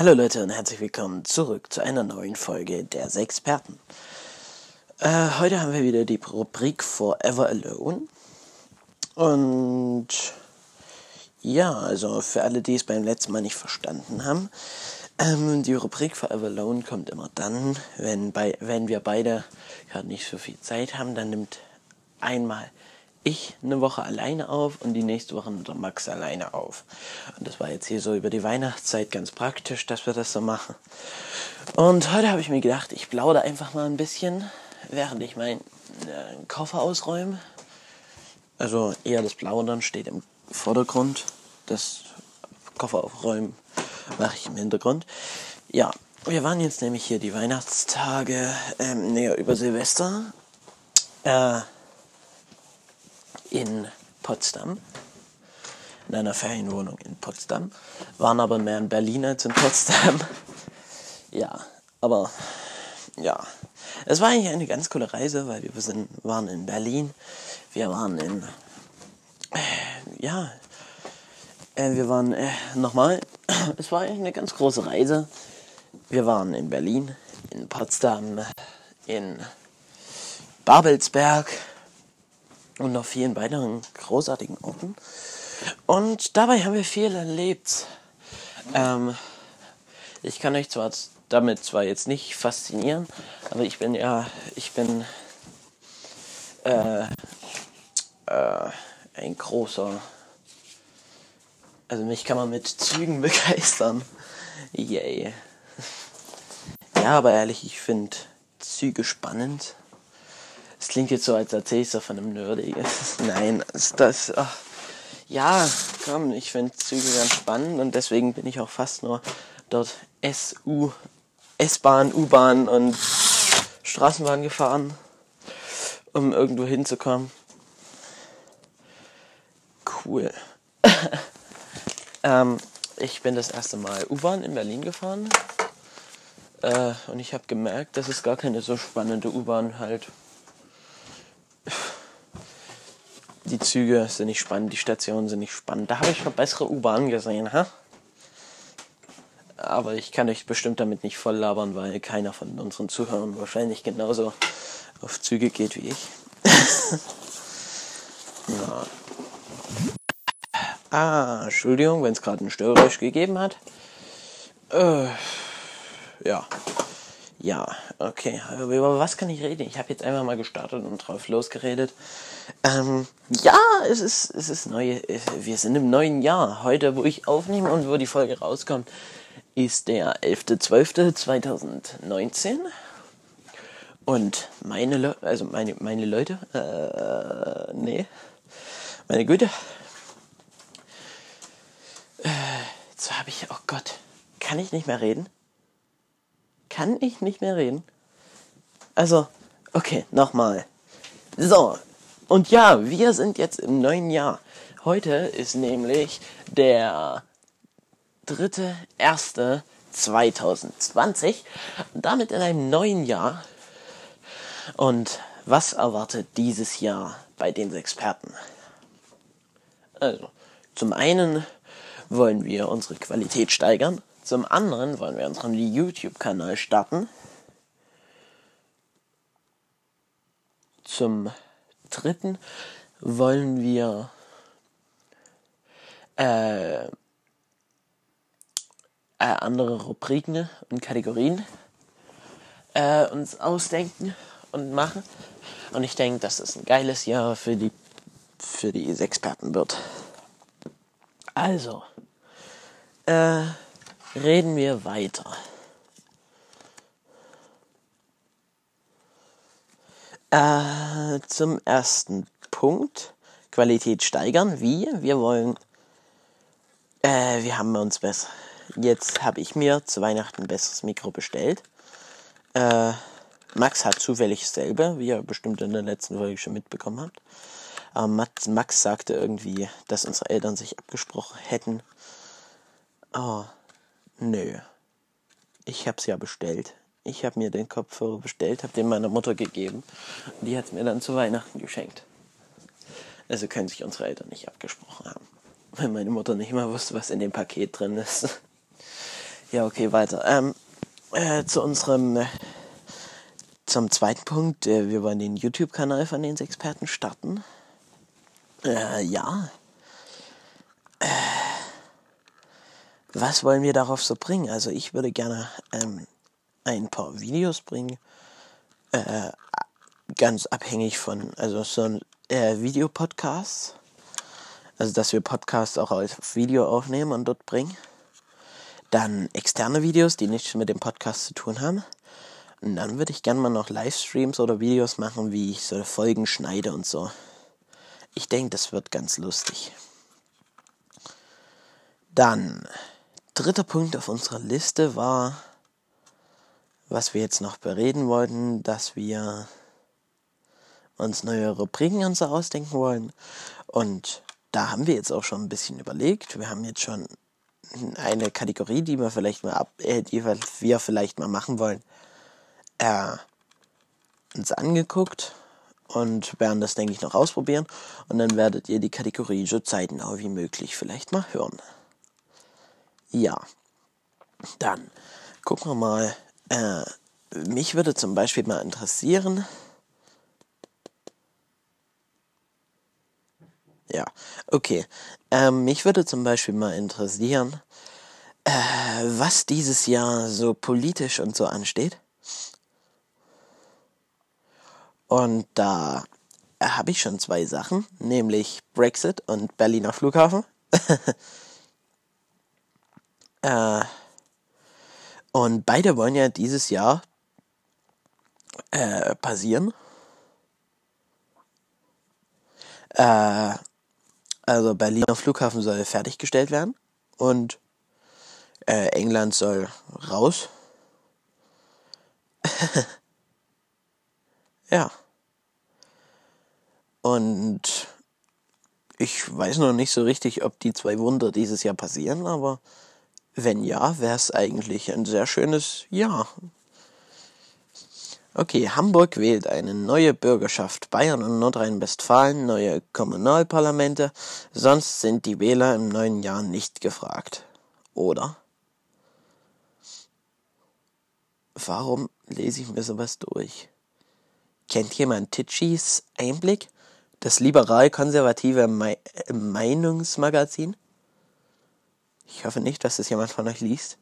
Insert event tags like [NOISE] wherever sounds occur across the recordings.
Hallo Leute und herzlich willkommen zurück zu einer neuen Folge der Sexperten. Äh, heute haben wir wieder die Rubrik Forever Alone. Und ja, also für alle, die es beim letzten Mal nicht verstanden haben, ähm, die Rubrik Forever Alone kommt immer dann, wenn, bei, wenn wir beide gerade nicht so viel Zeit haben, dann nimmt einmal ich eine Woche alleine auf und die nächste Woche nimmt der Max alleine auf. Und das war jetzt hier so über die Weihnachtszeit ganz praktisch, dass wir das so machen. Und heute habe ich mir gedacht, ich plaudere einfach mal ein bisschen, während ich meinen äh, Koffer ausräume. Also eher das Plaudern steht im Vordergrund. Das Koffer aufräumen mache ich im Hintergrund. Ja, wir waren jetzt nämlich hier die Weihnachtstage, ähm, näher über Silvester. Äh, in Potsdam, in einer Ferienwohnung in Potsdam, waren aber mehr in Berlin als in Potsdam. [LAUGHS] ja, aber ja, es war eigentlich eine ganz coole Reise, weil wir sind, waren in Berlin, wir waren in, äh, ja, äh, wir waren äh, nochmal, [CLEARS THROAT] es war eigentlich eine ganz große Reise. Wir waren in Berlin, in Potsdam, in Babelsberg, und noch vielen weiteren großartigen Orten. Und dabei haben wir viel erlebt. Ähm, ich kann euch zwar damit zwar jetzt nicht faszinieren, aber ich bin ja, ich bin äh, äh, ein großer, also mich kann man mit Zügen [LAUGHS] begeistern. Yay. Ja, aber ehrlich, ich finde Züge spannend. Es klingt jetzt so, als erzähle ich so von einem Nerdy. [LAUGHS] Nein, das. Ach, ja, komm, ich finde Züge ganz spannend und deswegen bin ich auch fast nur dort SU, S-Bahn, U-Bahn und Straßenbahn gefahren, um irgendwo hinzukommen. Cool. [LAUGHS] ähm, ich bin das erste Mal U-Bahn in Berlin gefahren. Äh, und ich habe gemerkt, dass es gar keine so spannende U-Bahn halt die Züge sind nicht spannend, die Stationen sind nicht spannend. Da habe ich schon bessere U-Bahnen gesehen, ha? Aber ich kann euch bestimmt damit nicht voll labern, weil keiner von unseren Zuhörern wahrscheinlich genauso auf Züge geht wie ich. [LAUGHS] ja. Ah, Entschuldigung, wenn es gerade ein Störgeräusch gegeben hat. Äh, ja. Ja, okay. Über was kann ich reden? Ich habe jetzt einfach mal gestartet und drauf losgeredet. Ähm, ja, es ist, es ist neu. Wir sind im neuen Jahr. Heute, wo ich aufnehme und wo die Folge rauskommt, ist der 11.12.2019. Und meine, Le also meine, meine Leute, äh, nee, meine Güte. Äh, jetzt habe ich, oh Gott, kann ich nicht mehr reden? Kann ich nicht mehr reden? Also, okay, nochmal. So, und ja, wir sind jetzt im neuen Jahr. Heute ist nämlich der 3.1.2020. Damit in einem neuen Jahr. Und was erwartet dieses Jahr bei den Experten? Also, zum einen wollen wir unsere Qualität steigern. Zum anderen wollen wir unseren YouTube-Kanal starten. Zum dritten wollen wir äh, äh, andere Rubriken und Kategorien äh, uns ausdenken und machen. Und ich denke, dass es ein geiles Jahr für die für die Experten wird. Also, äh, reden wir weiter. Äh, zum ersten Punkt. Qualität steigern. Wie? Wir wollen. Äh, wir haben uns besser. Jetzt habe ich mir zu Weihnachten ein besseres Mikro bestellt. Äh, Max hat zufällig dasselbe, wie ihr bestimmt in der letzten Folge schon mitbekommen habt. Aber Max, Max sagte irgendwie, dass unsere Eltern sich abgesprochen hätten. Oh, nö. Ich hab's ja bestellt. Ich habe mir den Kopfhörer bestellt, habe den meiner Mutter gegeben die hat es mir dann zu Weihnachten geschenkt. Also können sich unsere Eltern nicht abgesprochen haben, weil meine Mutter nicht mal wusste, was in dem Paket drin ist. [LAUGHS] Ja, okay, weiter. Ähm, äh, zu unserem, äh, zum zweiten Punkt. Äh, wir wollen den YouTube-Kanal von den Experten starten. Äh, ja. Äh, was wollen wir darauf so bringen? Also ich würde gerne ähm, ein paar Videos bringen. Äh, ganz abhängig von, also so ein äh, Videopodcast. Also dass wir Podcasts auch als Video aufnehmen und dort bringen. Dann externe Videos, die nichts mit dem Podcast zu tun haben. Und dann würde ich gerne mal noch Livestreams oder Videos machen, wie ich so Folgen schneide und so. Ich denke, das wird ganz lustig. Dann, dritter Punkt auf unserer Liste war, was wir jetzt noch bereden wollten, dass wir uns neue Rubriken und so ausdenken wollen. Und da haben wir jetzt auch schon ein bisschen überlegt. Wir haben jetzt schon eine Kategorie, die wir vielleicht mal ab, äh, die wir vielleicht mal machen wollen, äh, uns angeguckt und werden das, denke ich, noch ausprobieren. Und dann werdet ihr die Kategorie so zeitnah wie möglich vielleicht mal hören. Ja, dann gucken wir mal. Äh, mich würde zum Beispiel mal interessieren. Ja, okay. Ähm, mich würde zum Beispiel mal interessieren, äh, was dieses Jahr so politisch und so ansteht. Und da habe ich schon zwei Sachen, nämlich Brexit und Berliner Flughafen. [LAUGHS] äh, und beide wollen ja dieses Jahr äh, passieren. Äh, also Berliner Flughafen soll fertiggestellt werden und äh, England soll raus. [LAUGHS] ja. Und ich weiß noch nicht so richtig, ob die zwei Wunder dieses Jahr passieren, aber wenn ja, wäre es eigentlich ein sehr schönes Jahr. Okay, Hamburg wählt eine neue Bürgerschaft. Bayern und Nordrhein-Westfalen neue Kommunalparlamente. Sonst sind die Wähler im neuen Jahr nicht gefragt. Oder? Warum lese ich mir sowas durch? Kennt jemand Titschis Einblick? Das liberal-konservative Me Meinungsmagazin? Ich hoffe nicht, dass es jemand von euch liest.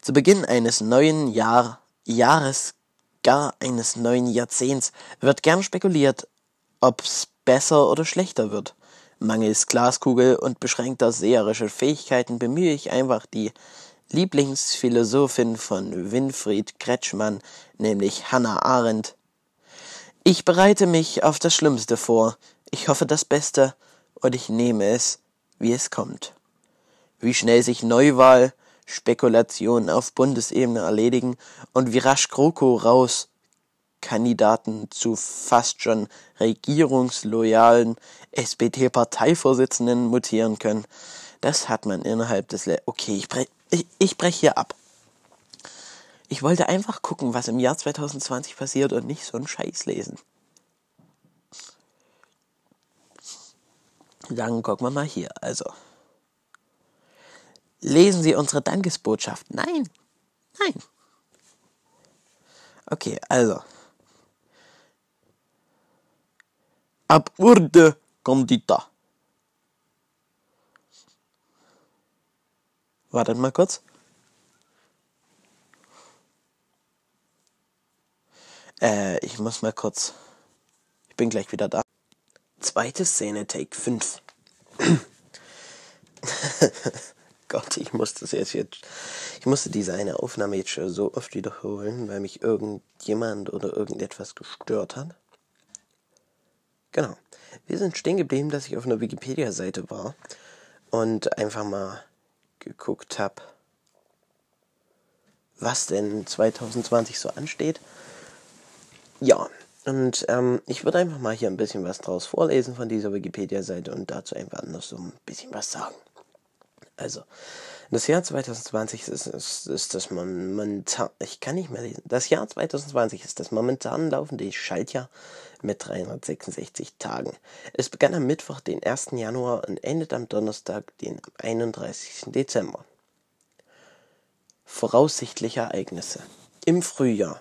Zu Beginn eines neuen Jahr Jahres, gar eines neuen Jahrzehnts wird gern spekuliert, ob's besser oder schlechter wird. Mangels Glaskugel und beschränkter seherischer Fähigkeiten bemühe ich einfach die Lieblingsphilosophin von Winfried Kretschmann, nämlich Hannah Arendt. Ich bereite mich auf das Schlimmste vor, ich hoffe das Beste und ich nehme es, wie es kommt wie schnell sich Neuwahl, Spekulationen auf Bundesebene erledigen und wie rasch GroKo raus Kandidaten zu fast schon regierungsloyalen SPD-Parteivorsitzenden mutieren können. Das hat man innerhalb des... Le okay, ich breche ich, ich brech hier ab. Ich wollte einfach gucken, was im Jahr 2020 passiert und nicht so einen Scheiß lesen. Dann gucken wir mal hier. Also. Lesen Sie unsere Dankesbotschaft. Nein, nein. Okay, also. Aburde Condita. Wartet mal kurz. Äh, ich muss mal kurz. Ich bin gleich wieder da. Zweite Szene, Take 5. [CLEARS THROAT] [LAUGHS] Gott, ich musste das jetzt, jetzt, ich musste diese eine Aufnahme jetzt schon so oft wiederholen, weil mich irgendjemand oder irgendetwas gestört hat. Genau. Wir sind stehen geblieben, dass ich auf einer Wikipedia-Seite war und einfach mal geguckt habe, was denn 2020 so ansteht. Ja, und ähm, ich würde einfach mal hier ein bisschen was draus vorlesen von dieser Wikipedia-Seite und dazu einfach noch so ein bisschen was sagen. Also, das Jahr 2020 ist, ist, ist das momentan, ich kann nicht mehr lesen, das Jahr 2020 ist das momentan laufende Schaltjahr mit 366 Tagen. Es begann am Mittwoch, den 1. Januar und endet am Donnerstag, den 31. Dezember. Voraussichtliche Ereignisse. Im Frühjahr.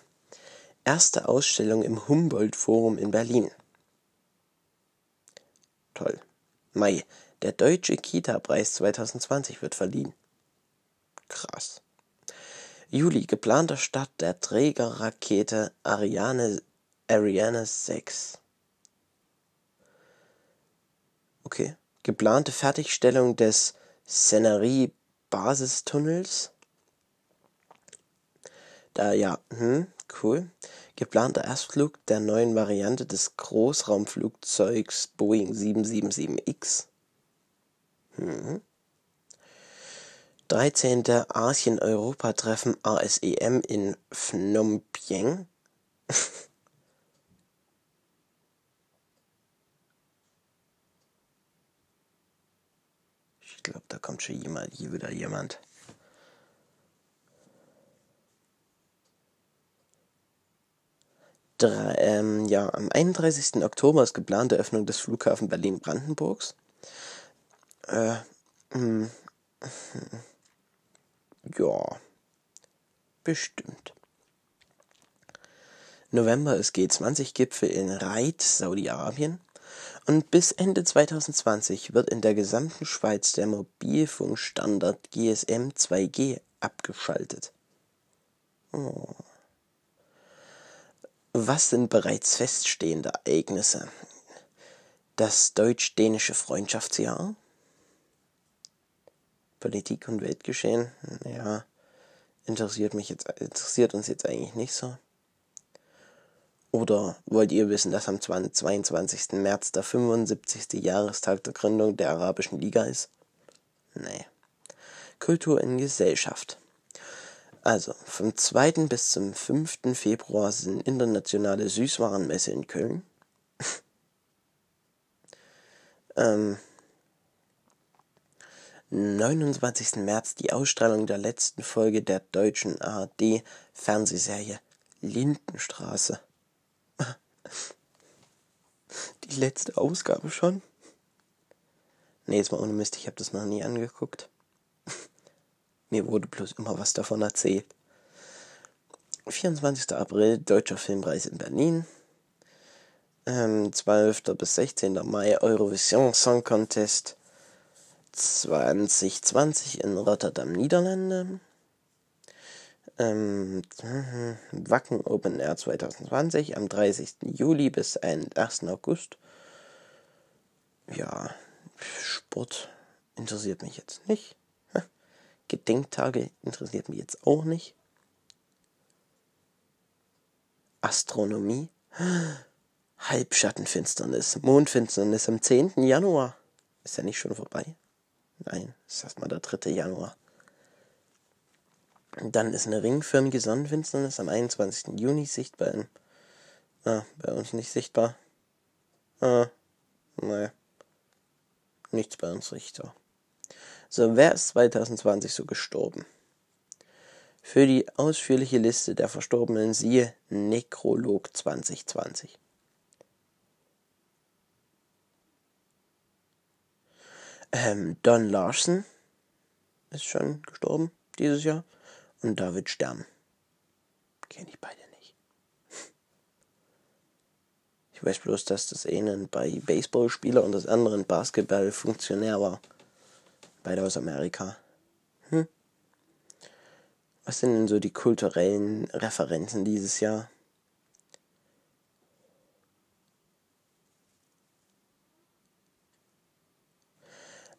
Erste Ausstellung im Humboldt-Forum in Berlin. Toll. Mai. Der Deutsche Kita-Preis 2020 wird verliehen. Krass. Juli. Geplanter Start der Trägerrakete Ariane, Ariane 6. Okay. Geplante Fertigstellung des Szenerie-Basistunnels. Da ja, hm, cool. Geplanter Erstflug der neuen Variante des Großraumflugzeugs Boeing 777X. Hm. 13. Asien-Europa-Treffen ASEM in Phnom Penh. [LAUGHS] ich glaube, da kommt schon jemand, hier wieder jemand. Drei, ähm, ja, am 31. Oktober ist geplante Öffnung des Flughafen Berlin-Brandenburgs. Äh, mh, ja, bestimmt. November ist G20-Gipfel in Reit, Saudi-Arabien. Und bis Ende 2020 wird in der gesamten Schweiz der Mobilfunkstandard GSM 2G abgeschaltet. Oh. Was sind bereits feststehende Ereignisse? Das deutsch-dänische Freundschaftsjahr, Politik und Weltgeschehen, ja, interessiert mich jetzt, interessiert uns jetzt eigentlich nicht so. Oder wollt ihr wissen, dass am 22. März der 75. Jahrestag der Gründung der Arabischen Liga ist? Nee. Kultur in Gesellschaft. Also, vom 2. bis zum 5. Februar sind internationale Süßwarenmesse in Köln. [LAUGHS] ähm, 29. März die Ausstrahlung der letzten Folge der deutschen ARD Fernsehserie Lindenstraße. [LAUGHS] Die letzte Ausgabe schon? Nee, jetzt mal ohne Mist, ich habe das noch nie angeguckt. [LAUGHS] Mir wurde bloß immer was davon erzählt. 24. April, Deutscher Filmpreis in Berlin. Ähm, 12. bis 16. Mai, Eurovision Song Contest 2020 in Rotterdam, Niederlande. Ähm, Wacken Open Air 2020 am 30. Juli bis 1. August. Ja, Sport interessiert mich jetzt nicht. Gedenktage interessiert mich jetzt auch nicht. Astronomie. Halbschattenfinsternis. Mondfinsternis am 10. Januar. Ist ja nicht schon vorbei? Nein, ist erstmal der 3. Januar. Dann ist eine ringförmige Sonnenfinsternis am 21. Juni sichtbar. In, ah, bei uns nicht sichtbar. Ah, naja. Nichts bei uns sichtbar. So, wer ist 2020 so gestorben? Für die ausführliche Liste der Verstorbenen siehe Nekrolog 2020. Ähm, Don Larson ist schon gestorben dieses Jahr. Und David Stern. Kenne ich beide nicht. [LAUGHS] Ich weiß bloß, dass das eine bei Baseballspieler und das andere ein Basketballfunktionär war. Beide aus Amerika. Hm. Was sind denn so die kulturellen Referenzen dieses Jahr?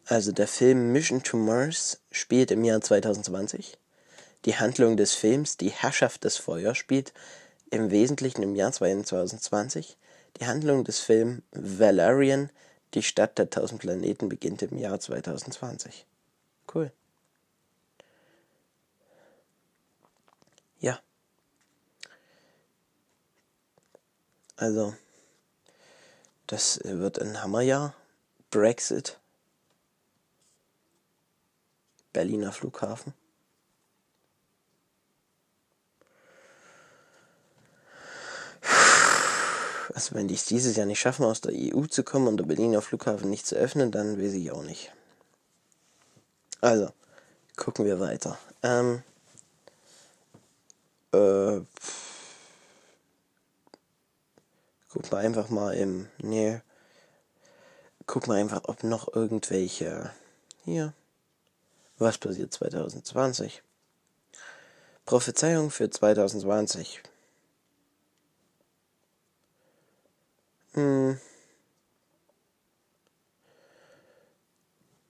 Also der Film Mission to Mars spielt im Jahr 2020. Die Handlung des Films Die Herrschaft des Feuers spielt im Wesentlichen im Jahr 2020. Die Handlung des Films Valerian die Stadt der tausend Planeten beginnt im Jahr 2020. Cool. Ja. Also, das wird ein Hammerjahr. Brexit. Berliner Flughafen. Also wenn die es dieses Jahr nicht schaffen, aus der EU zu kommen und der Berliner Flughafen nicht zu öffnen, dann weiß ich auch nicht. Also, gucken wir weiter. Ähm, Äh, guck mal einfach mal im. Nee. Guck mal einfach, ob noch irgendwelche. Hier. Was passiert 2020? Prophezeiung für 2020. Hm.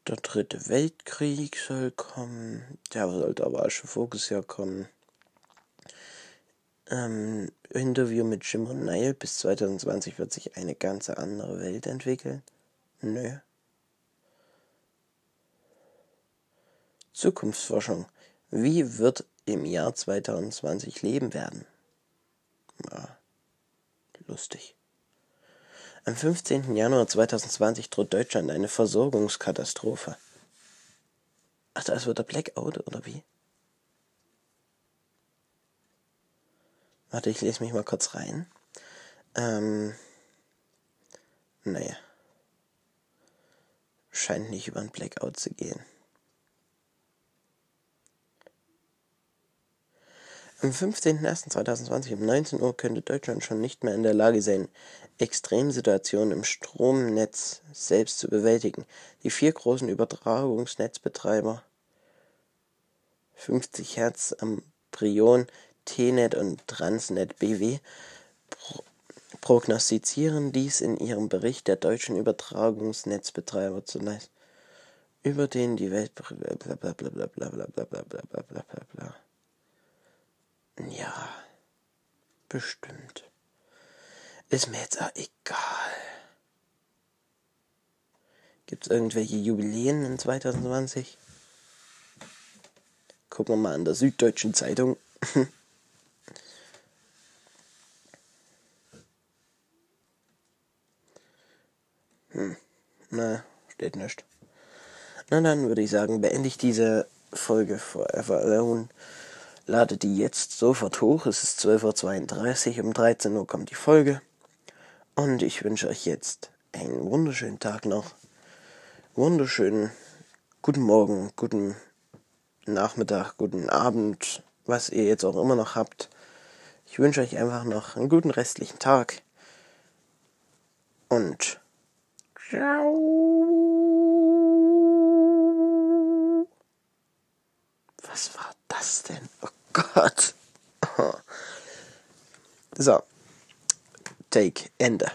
Der dritte Weltkrieg soll kommen. Der sollte aber schon voriges Jahr kommen. Ähm, Interview mit Jim Nile. Bis 2020 wird sich eine ganz andere Welt entwickeln. Nö. Zukunftsforschung. Wie wird im Jahr 2020 leben werden? Ja, lustig. Am 15. Januar 2020 droht Deutschland eine Versorgungskatastrophe. Ach, da ist wieder Blackout, oder wie? Warte, ich lese mich mal kurz rein. Ähm, naja. Scheint nicht über ein Blackout zu gehen. Am 15.01.2020 um 19 Uhr könnte Deutschland schon nicht mehr in der Lage sein, Extremsituationen im Stromnetz selbst zu bewältigen. Die vier großen Übertragungsnetzbetreiber 50 Hertz am Prion, T-Net und Transnet BW pro prognostizieren dies in ihrem Bericht der deutschen Übertragungsnetzbetreiber zunächst über den die Welt blablabla. Ja, bestimmt. Ist mir jetzt auch egal. Gibt es irgendwelche Jubiläen in 2020? Gucken wir mal an der Süddeutschen Zeitung. [LAUGHS] hm, na, steht nicht. Na dann würde ich sagen, beende ich diese Folge Forever Alone lade die jetzt sofort hoch. Es ist 12.32 Uhr, um 13 Uhr kommt die Folge. Und ich wünsche euch jetzt einen wunderschönen Tag noch. Wunderschönen guten Morgen, guten Nachmittag, guten Abend, was ihr jetzt auch immer noch habt. Ich wünsche euch einfach noch einen guten restlichen Tag. Und ciao. Was war das denn? Oh Gott. [LAUGHS] So. Take Ende.